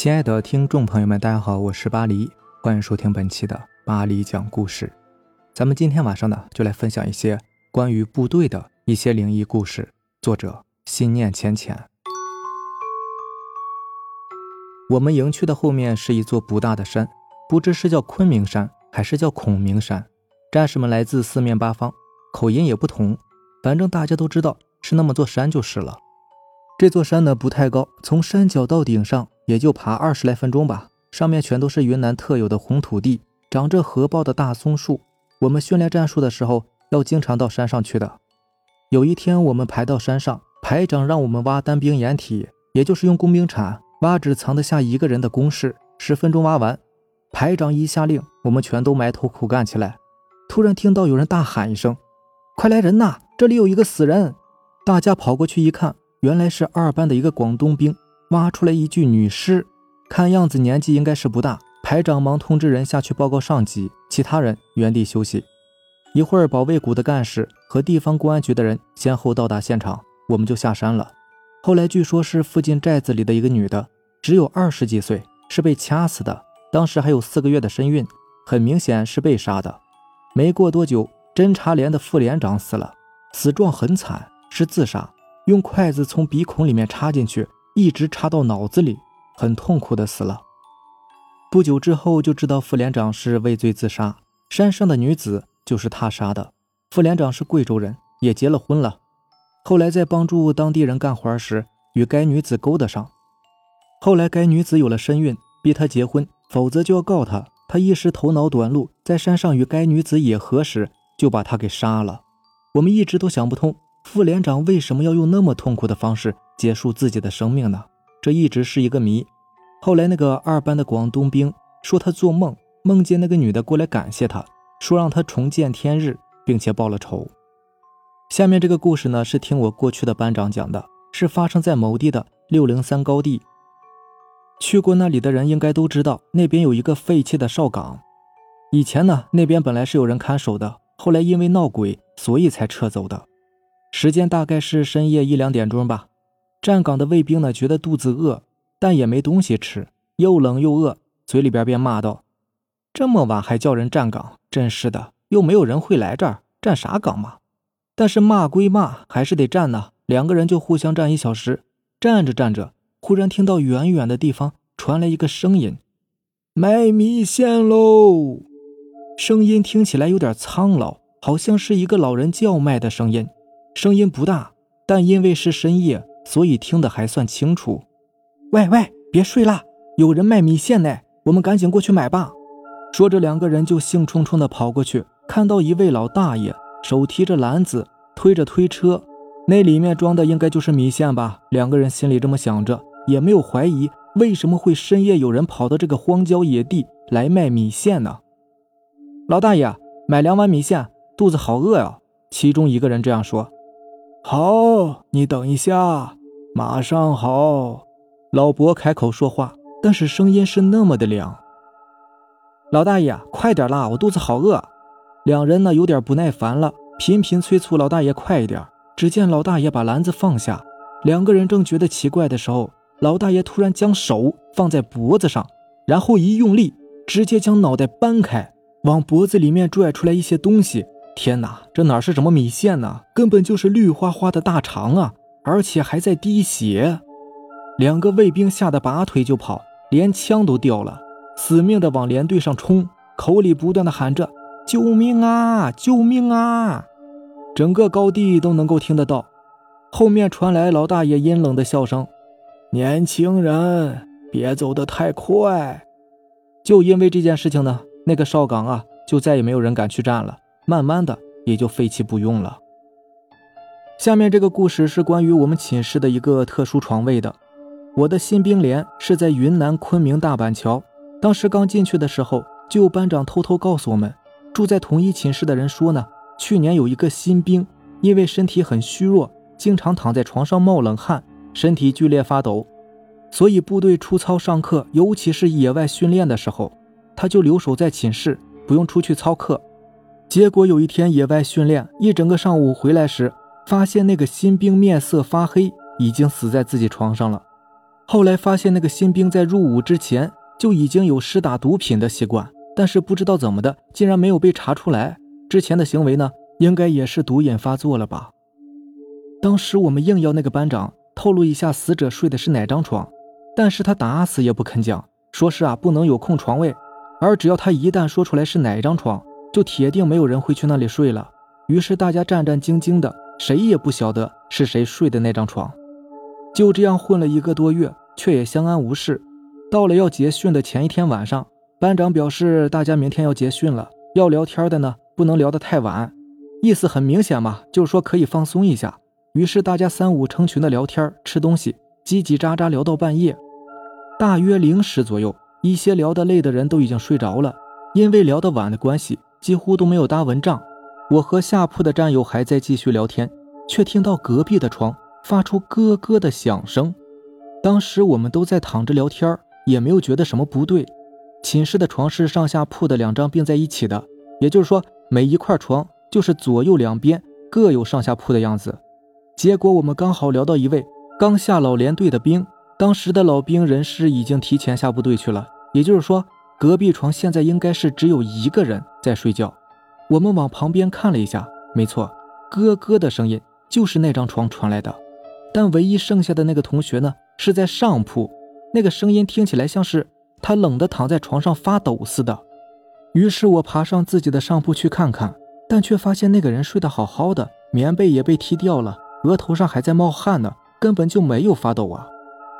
亲爱的听众朋友们，大家好，我是巴黎，欢迎收听本期的巴黎讲故事。咱们今天晚上呢，就来分享一些关于部队的一些灵异故事。作者心念浅浅。我们营区的后面是一座不大的山，不知是叫昆明山还是叫孔明山。战士们来自四面八方，口音也不同，反正大家都知道是那么座山就是了。这座山呢不太高，从山脚到顶上也就爬二十来分钟吧。上面全都是云南特有的红土地，长着合抱的大松树。我们训练战术的时候要经常到山上去的。有一天我们排到山上，排长让我们挖单兵掩体，也就是用工兵铲挖只藏得下一个人的工事，十分钟挖完。排长一下令，我们全都埋头苦干起来。突然听到有人大喊一声：“快来人呐！这里有一个死人！”大家跑过去一看。原来是二班的一个广东兵挖出来一具女尸，看样子年纪应该是不大。排长忙通知人下去报告上级，其他人原地休息。一会儿，保卫股的干事和地方公安局的人先后到达现场，我们就下山了。后来据说是附近寨子里的一个女的，只有二十几岁，是被掐死的，当时还有四个月的身孕，很明显是被杀的。没过多久，侦察连的副连长死了，死状很惨，是自杀。用筷子从鼻孔里面插进去，一直插到脑子里，很痛苦的死了。不久之后就知道副连长是畏罪自杀，山上的女子就是他杀的。副连长是贵州人，也结了婚了。后来在帮助当地人干活时，与该女子勾搭上。后来该女子有了身孕，逼他结婚，否则就要告他。他一时头脑短路，在山上与该女子野合时，就把他给杀了。我们一直都想不通。副连长为什么要用那么痛苦的方式结束自己的生命呢？这一直是一个谜。后来那个二班的广东兵说，他做梦梦见那个女的过来感谢他，说让他重见天日，并且报了仇。下面这个故事呢，是听我过去的班长讲的，是发生在某地的六零三高地。去过那里的人应该都知道，那边有一个废弃的哨岗。以前呢，那边本来是有人看守的，后来因为闹鬼，所以才撤走的。时间大概是深夜一两点钟吧。站岗的卫兵呢，觉得肚子饿，但也没东西吃，又冷又饿，嘴里边便骂道：“这么晚还叫人站岗，真是的！又没有人会来这儿站啥岗嘛？”但是骂归骂，还是得站呢。两个人就互相站一小时。站着站着，忽然听到远远的地方传来一个声音：“卖米线喽！”声音听起来有点苍老，好像是一个老人叫卖的声音。声音不大，但因为是深夜，所以听得还算清楚。喂喂，别睡啦，有人卖米线呢，我们赶紧过去买吧。说着，两个人就兴冲冲地跑过去，看到一位老大爷手提着篮子，推着推车，那里面装的应该就是米线吧。两个人心里这么想着，也没有怀疑为什么会深夜有人跑到这个荒郊野地来卖米线呢？老大爷，买两碗米线，肚子好饿呀。其中一个人这样说。好，你等一下，马上好。老伯开口说话，但是声音是那么的凉。老大爷，快点啦，我肚子好饿。两人呢有点不耐烦了，频频催促老大爷快一点。只见老大爷把篮子放下，两个人正觉得奇怪的时候，老大爷突然将手放在脖子上，然后一用力，直接将脑袋掰开，往脖子里面拽出来一些东西。天哪，这哪是什么米线呢？根本就是绿花花的大肠啊！而且还在滴血。两个卫兵吓得拔腿就跑，连枪都掉了，死命的往连队上冲，口里不断的喊着：“救命啊！救命啊！”整个高地都能够听得到。后面传来老大爷阴冷的笑声：“年轻人，别走得太快。”就因为这件事情呢，那个哨岗啊，就再也没有人敢去站了。慢慢的也就废弃不用了。下面这个故事是关于我们寝室的一个特殊床位的。我的新兵连是在云南昆明大板桥。当时刚进去的时候，就有班长偷偷告诉我们，住在同一寝室的人说呢，去年有一个新兵，因为身体很虚弱，经常躺在床上冒冷汗，身体剧烈发抖，所以部队出操上课，尤其是野外训练的时候，他就留守在寝室，不用出去操课。结果有一天野外训练一整个上午回来时，发现那个新兵面色发黑，已经死在自己床上了。后来发现那个新兵在入伍之前就已经有施打毒品的习惯，但是不知道怎么的，竟然没有被查出来。之前的行为呢，应该也是毒瘾发作了吧？当时我们硬要那个班长透露一下死者睡的是哪张床，但是他打死也不肯讲，说是啊不能有空床位，而只要他一旦说出来是哪一张床，就铁定没有人会去那里睡了。于是大家战战兢兢的，谁也不晓得是谁睡的那张床。就这样混了一个多月，却也相安无事。到了要结训的前一天晚上，班长表示大家明天要结训了，要聊天的呢，不能聊得太晚。意思很明显嘛，就是说可以放松一下。于是大家三五成群的聊天、吃东西，叽叽喳喳聊到半夜。大约零时左右，一些聊得累的人都已经睡着了。因为聊得晚的关系，几乎都没有搭蚊帐。我和下铺的战友还在继续聊天，却听到隔壁的床。发出咯咯的响声，当时我们都在躺着聊天，也没有觉得什么不对。寝室的床是上下铺的两张并在一起的，也就是说每一块床就是左右两边各有上下铺的样子。结果我们刚好聊到一位刚下老连队的兵，当时的老兵人事已经提前下部队去了，也就是说隔壁床现在应该是只有一个人在睡觉。我们往旁边看了一下，没错，咯咯的声音就是那张床传来的。但唯一剩下的那个同学呢，是在上铺，那个声音听起来像是他冷得躺在床上发抖似的。于是我爬上自己的上铺去看看，但却发现那个人睡得好好的，棉被也被踢掉了，额头上还在冒汗呢，根本就没有发抖啊！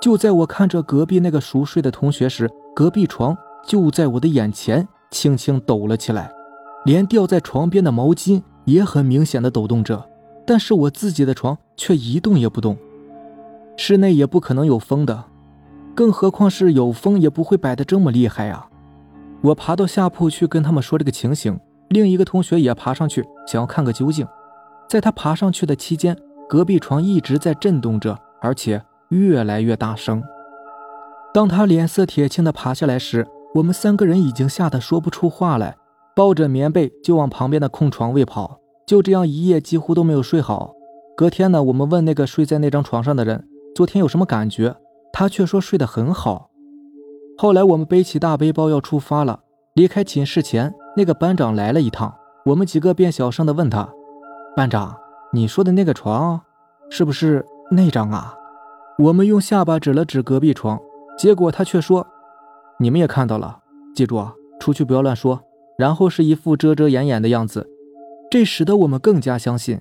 就在我看着隔壁那个熟睡的同学时，隔壁床就在我的眼前轻轻抖了起来，连吊在床边的毛巾也很明显的抖动着。但是我自己的床却一动也不动，室内也不可能有风的，更何况是有风也不会摆得这么厉害啊！我爬到下铺去跟他们说这个情形，另一个同学也爬上去想要看个究竟。在他爬上去的期间，隔壁床一直在震动着，而且越来越大声。当他脸色铁青的爬下来时，我们三个人已经吓得说不出话来，抱着棉被就往旁边的空床位跑。就这样一夜几乎都没有睡好。隔天呢，我们问那个睡在那张床上的人，昨天有什么感觉？他却说睡得很好。后来我们背起大背包要出发了，离开寝室前，那个班长来了一趟，我们几个便小声的问他：“班长，你说的那个床，是不是那张啊？”我们用下巴指了指隔壁床，结果他却说：“ 你们也看到了，记住啊，出去不要乱说。”然后是一副遮遮掩掩的样子。这使得我们更加相信，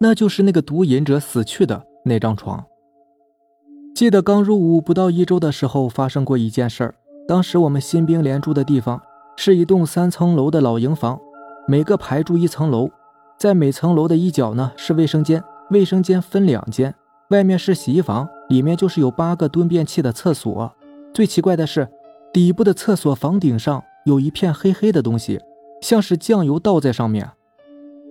那就是那个毒瘾者死去的那张床。记得刚入伍不到一周的时候，发生过一件事儿。当时我们新兵连住的地方是一栋三层楼的老营房，每个排住一层楼，在每层楼的一角呢是卫生间，卫生间分两间，外面是洗衣房，里面就是有八个蹲便器的厕所。最奇怪的是，底部的厕所房顶上有一片黑黑的东西，像是酱油倒在上面。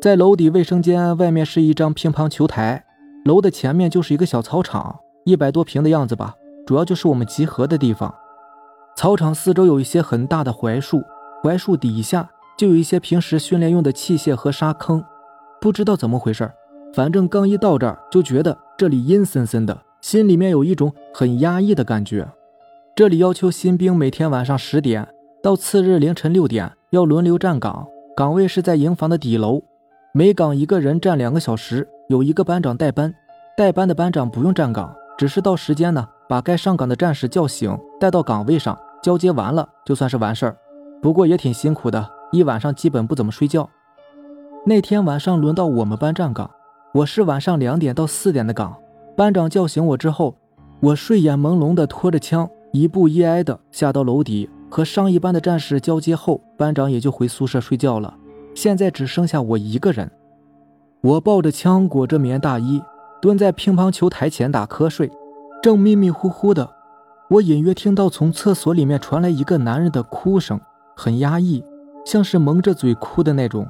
在楼底卫生间外面是一张乒乓球台，楼的前面就是一个小操场，一百多平的样子吧，主要就是我们集合的地方。操场四周有一些很大的槐树，槐树底下就有一些平时训练用的器械和沙坑。不知道怎么回事，反正刚一到这儿就觉得这里阴森森的，心里面有一种很压抑的感觉。这里要求新兵每天晚上十点到次日凌晨六点要轮流站岗，岗位是在营房的底楼。每岗一个人站两个小时，有一个班长带班。带班的班长不用站岗，只是到时间呢，把该上岗的战士叫醒，带到岗位上交接完了，就算是完事儿。不过也挺辛苦的，一晚上基本不怎么睡觉。那天晚上轮到我们班站岗，我是晚上两点到四点的岗。班长叫醒我之后，我睡眼朦胧的拖着枪，一步一挨的下到楼底，和上一班的战士交接后，班长也就回宿舍睡觉了。现在只剩下我一个人，我抱着枪，裹着棉大衣，蹲在乒乓球台前打瞌睡，正迷迷糊糊的，我隐约听到从厕所里面传来一个男人的哭声，很压抑，像是蒙着嘴哭的那种。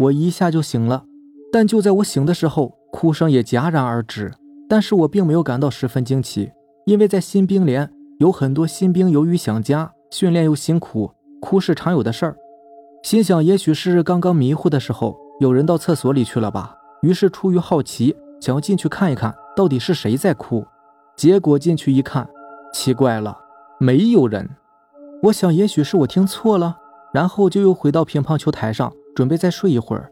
我一下就醒了，但就在我醒的时候，哭声也戛然而止。但是我并没有感到十分惊奇，因为在新兵连有很多新兵由于想家，训练又辛苦，哭是常有的事儿。心想，也许是刚刚迷糊的时候，有人到厕所里去了吧。于是出于好奇，想要进去看一看到底是谁在哭。结果进去一看，奇怪了，没有人。我想也许是我听错了，然后就又回到乒乓球台上，准备再睡一会儿，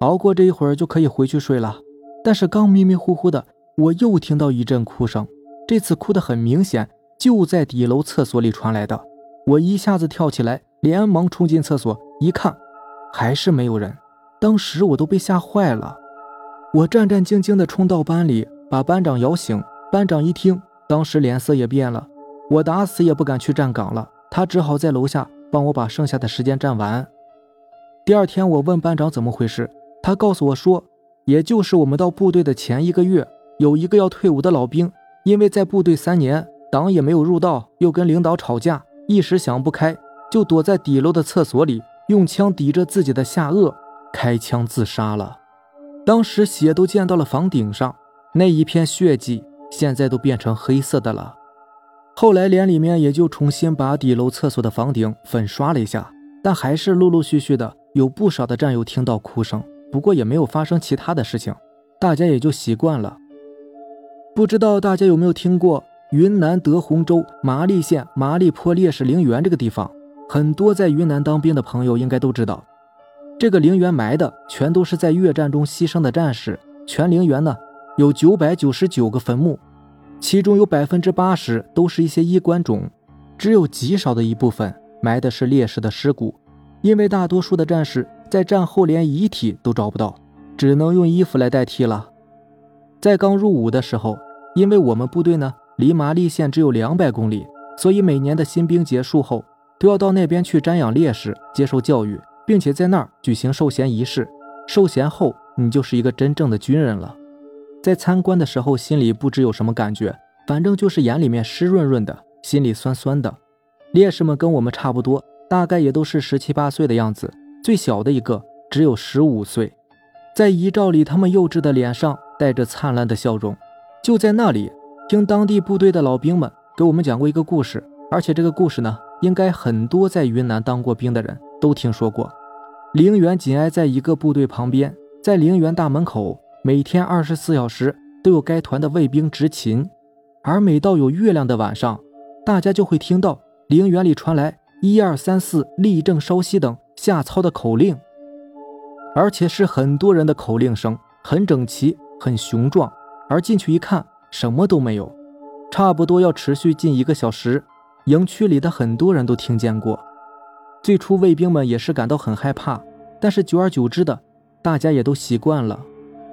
熬过这一会儿就可以回去睡了。但是刚迷迷糊糊的，我又听到一阵哭声，这次哭得很明显，就在底楼厕所里传来的。我一下子跳起来，连忙冲进厕所，一看，还是没有人。当时我都被吓坏了，我战战兢兢地冲到班里，把班长摇醒。班长一听，当时脸色也变了。我打死也不敢去站岗了，他只好在楼下帮我把剩下的时间站完。第二天，我问班长怎么回事，他告诉我说，也就是我们到部队的前一个月，有一个要退伍的老兵，因为在部队三年，党也没有入道，又跟领导吵架，一时想不开，就躲在底楼的厕所里，用枪抵着自己的下颚。开枪自杀了，当时血都溅到了房顶上，那一片血迹现在都变成黑色的了。后来连里面也就重新把底楼厕所的房顶粉刷了一下，但还是陆陆续续的有不少的战友听到哭声，不过也没有发生其他的事情，大家也就习惯了。不知道大家有没有听过云南德宏州麻栗县麻栗坡烈士陵园这个地方？很多在云南当兵的朋友应该都知道。这个陵园埋的全都是在越战中牺牲的战士，全陵园呢有九百九十九个坟墓，其中有百分之八十都是一些衣冠冢，只有极少的一部分埋的是烈士的尸骨，因为大多数的战士在战后连遗体都找不到，只能用衣服来代替了。在刚入伍的时候，因为我们部队呢离麻栗县只有两百公里，所以每年的新兵结束后都要到那边去瞻仰烈士，接受教育。并且在那儿举行授衔仪式，授衔后你就是一个真正的军人了。在参观的时候，心里不知有什么感觉，反正就是眼里面湿润润的，心里酸酸的。烈士们跟我们差不多，大概也都是十七八岁的样子，最小的一个只有十五岁。在遗照里，他们幼稚的脸上带着灿烂的笑容。就在那里，听当地部队的老兵们给我们讲过一个故事，而且这个故事呢，应该很多在云南当过兵的人。都听说过，陵园紧挨在一个部队旁边，在陵园大门口，每天二十四小时都有该团的卫兵执勤，而每到有月亮的晚上，大家就会听到陵园里传来“一二三四，立正稍息”等下操的口令，而且是很多人的口令声，很整齐，很雄壮。而进去一看，什么都没有，差不多要持续近一个小时，营区里的很多人都听见过。最初卫兵们也是感到很害怕，但是久而久之的，大家也都习惯了。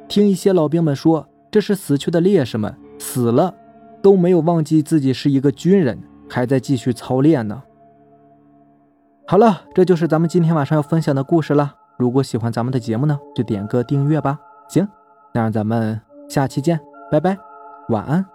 听一些老兵们说，这是死去的烈士们死了，都没有忘记自己是一个军人，还在继续操练呢。好了，这就是咱们今天晚上要分享的故事了。如果喜欢咱们的节目呢，就点个订阅吧。行，那让咱们下期见，拜拜，晚安。